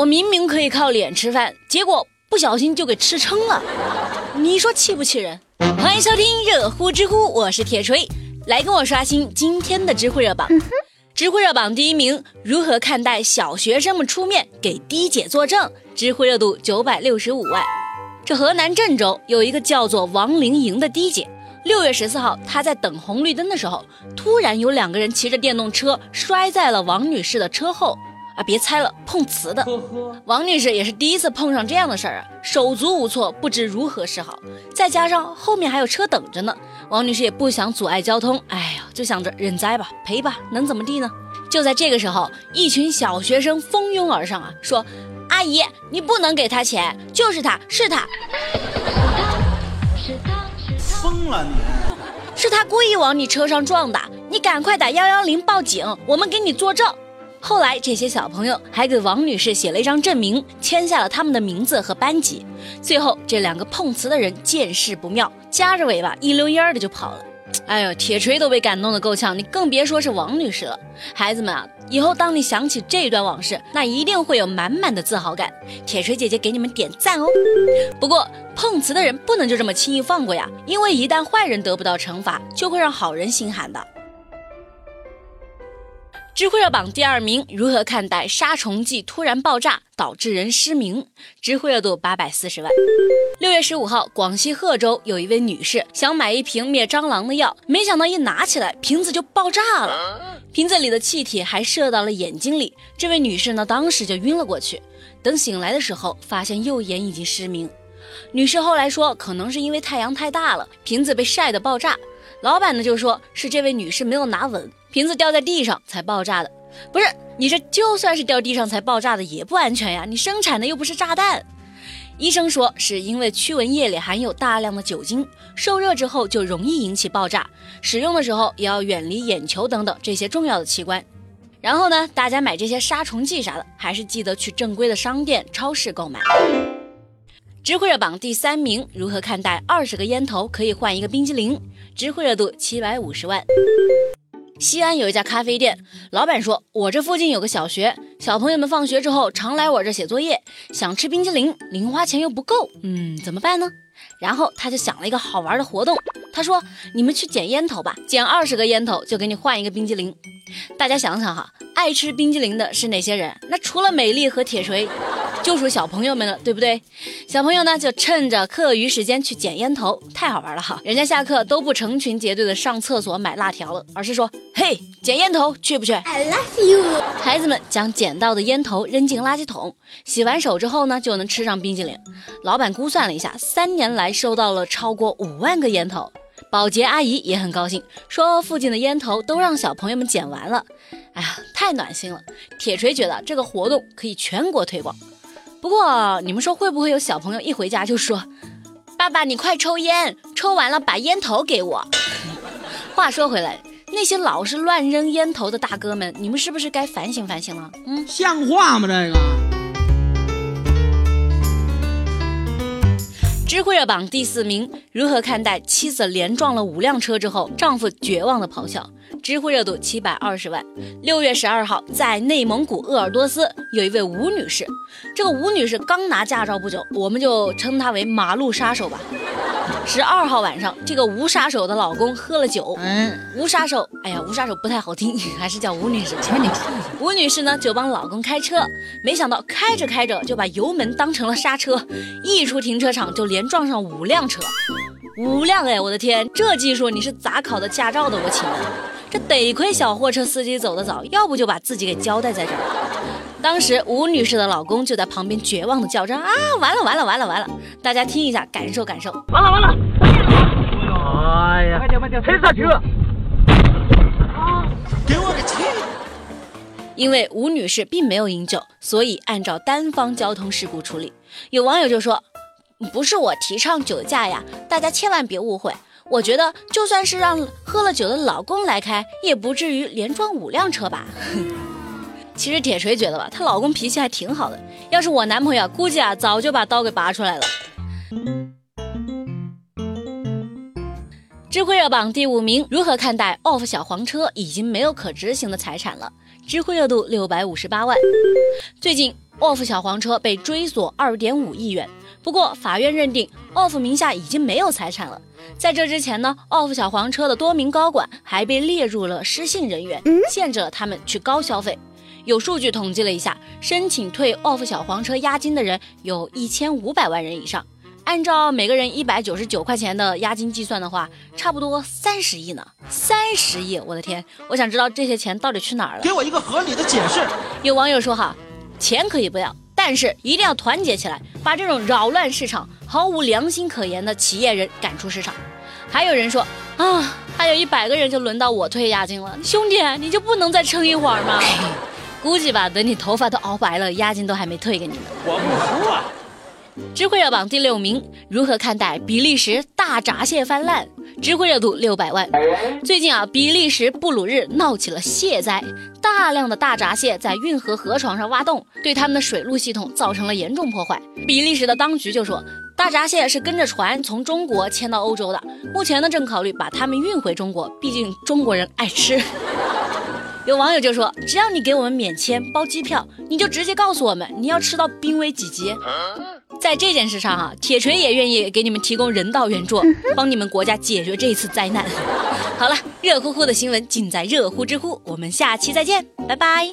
我明明可以靠脸吃饭，结果不小心就给吃撑了，你说气不气人？欢迎收听热乎知乎，我是铁锤，来跟我刷新今天的知乎热榜。知乎热榜第一名，如何看待小学生们出面给滴姐作证？知乎热度九百六十五万。这河南郑州有一个叫做王玲莹的滴姐。六月十四号，她在等红绿灯的时候，突然有两个人骑着电动车摔在了王女士的车后。啊，别猜了，碰瓷的。王女士也是第一次碰上这样的事儿啊，手足无措，不知如何是好。再加上后面还有车等着呢，王女士也不想阻碍交通，哎呀，就想着忍灾吧，赔吧，能怎么地呢？就在这个时候，一群小学生蜂拥而上啊，说：“阿姨，你不能给他钱，就是他是他。”疯了你！是他故意往你车上撞的，你赶快打幺幺零报警，我们给你作证。后来这些小朋友还给王女士写了一张证明，签下了他们的名字和班级。最后这两个碰瓷的人见势不妙，夹着尾巴一溜烟的就跑了。哎呦，铁锤都被感动的够呛，你更别说是王女士了。孩子们啊，以后当你想起这段往事，那一定会有满满的自豪感。铁锤姐姐给你们点赞哦。不过碰瓷的人不能就这么轻易放过呀，因为一旦坏人得不到惩罚，就会让好人心寒的。知乎热榜第二名，如何看待杀虫剂突然爆炸导致人失明？知乎热度八百四十万。六月十五号，广西贺州有一位女士想买一瓶灭蟑螂的药，没想到一拿起来，瓶子就爆炸了，瓶子里的气体还射到了眼睛里。这位女士呢，当时就晕了过去。等醒来的时候，发现右眼已经失明。女士后来说，可能是因为太阳太大了，瓶子被晒得爆炸。老板呢就说是这位女士没有拿稳。瓶子掉在地上才爆炸的，不是你这就算是掉地上才爆炸的也不安全呀！你生产的又不是炸弹。医生说是因为驱蚊液里含有大量的酒精，受热之后就容易引起爆炸。使用的时候也要远离眼球等等这些重要的器官。然后呢，大家买这些杀虫剂啥的，还是记得去正规的商店、超市购买。知乎热榜第三名，如何看待二十个烟头可以换一个冰激凌？知乎热度七百五十万。西安有一家咖啡店，老板说：“我这附近有个小学，小朋友们放学之后常来我这写作业，想吃冰激凌，零花钱又不够，嗯，怎么办呢？”然后他就想了一个好玩的活动，他说：“你们去捡烟头吧，捡二十个烟头就给你换一个冰激凌。”大家想想哈，爱吃冰激凌的是哪些人？那除了美丽和铁锤。就属小朋友们了，对不对？小朋友呢，就趁着课余时间去捡烟头，太好玩了哈！人家下课都不成群结队的上厕所买辣条了，而是说：“嘿，捡烟头去不去？”I love you。孩子们将捡到的烟头扔进垃圾桶，洗完手之后呢，就能吃上冰激凌。老板估算了一下，三年来收到了超过五万个烟头。保洁阿姨也很高兴，说附近的烟头都让小朋友们捡完了。哎呀，太暖心了！铁锤觉得这个活动可以全国推广。不过你们说会不会有小朋友一回家就说：“爸爸，你快抽烟，抽完了把烟头给我。”话说回来，那些老是乱扔烟头的大哥们，你们是不是该反省反省了？嗯，像话吗？这个。知乎热榜第四名，如何看待妻子连撞了五辆车之后，丈夫绝望的咆哮？知乎热度七百二十万。六月十二号，在内蒙古鄂尔多斯，有一位吴女士。这个吴女士刚拿驾照不久，我们就称她为马路杀手吧。十二号晚上，这个吴杀手的老公喝了酒。嗯，吴杀手，哎呀，吴杀手不太好听，还是叫吴女士。请你出去。吴女士呢，就帮老公开车，没想到开着开着就把油门当成了刹车，一出停车场就连撞上五辆车。五辆哎，我的天，这技术你是咋考的驾照的？我请问。这得亏小货车司机走得早，要不就把自己给交代在这儿。当时吴女士的老公就在旁边绝望的叫着：“啊，完了完了完了完了！”大家听一下，感受感受。完了完了！哎呀，快点快点，踩刹车！给我个气！因为吴女士并没有饮酒，所以按照单方交通事故处理。有网友就说：“不是我提倡酒驾呀，大家千万别误会。”我觉得就算是让喝了酒的老公来开，也不至于连撞五辆车吧。其实铁锤觉得吧，她老公脾气还挺好的。要是我男朋友，估计啊早就把刀给拔出来了。知乎热榜第五名，如何看待 OFF 小黄车已经没有可执行的财产了？知乎热度六百五十八万。最近。，off 小黄车被追索二点五亿元。不过法院认定，off 名下已经没有财产了。在这之前呢，off 小黄车的多名高管还被列入了失信人员，限制了他们去高消费。有数据统计了一下，申请退 off 小黄车押金的人有一千五百万人以上。按照每个人一百九十九块钱的押金计算的话，差不多三十亿呢。三十亿，我的天！我想知道这些钱到底去哪儿了？给我一个合理的解释。有网友说哈，钱可以不要，但是一定要团结起来，把这种扰乱市场、毫无良心可言的企业人赶出市场。还有人说啊，还有一百个人就轮到我退押金了，兄弟，你就不能再撑一会儿吗？估计吧，等你头发都熬白了，押金都还没退给你呢。我不服啊！知乎热榜第六名，如何看待比利时大闸蟹泛滥？知乎热度六百万。最近啊，比利时布鲁日闹起了蟹灾，大量的大闸蟹在运河河床上挖洞，对他们的水路系统造成了严重破坏。比利时的当局就说，大闸蟹是跟着船从中国迁到欧洲的，目前呢正考虑把它们运回中国，毕竟中国人爱吃。有网友就说：“只要你给我们免签包机票，你就直接告诉我们你要吃到濒危几级。”在这件事上哈，铁锤也愿意给你们提供人道援助，帮你们国家解决这一次灾难。好了，热乎乎的新闻尽在热乎知乎，我们下期再见，拜拜。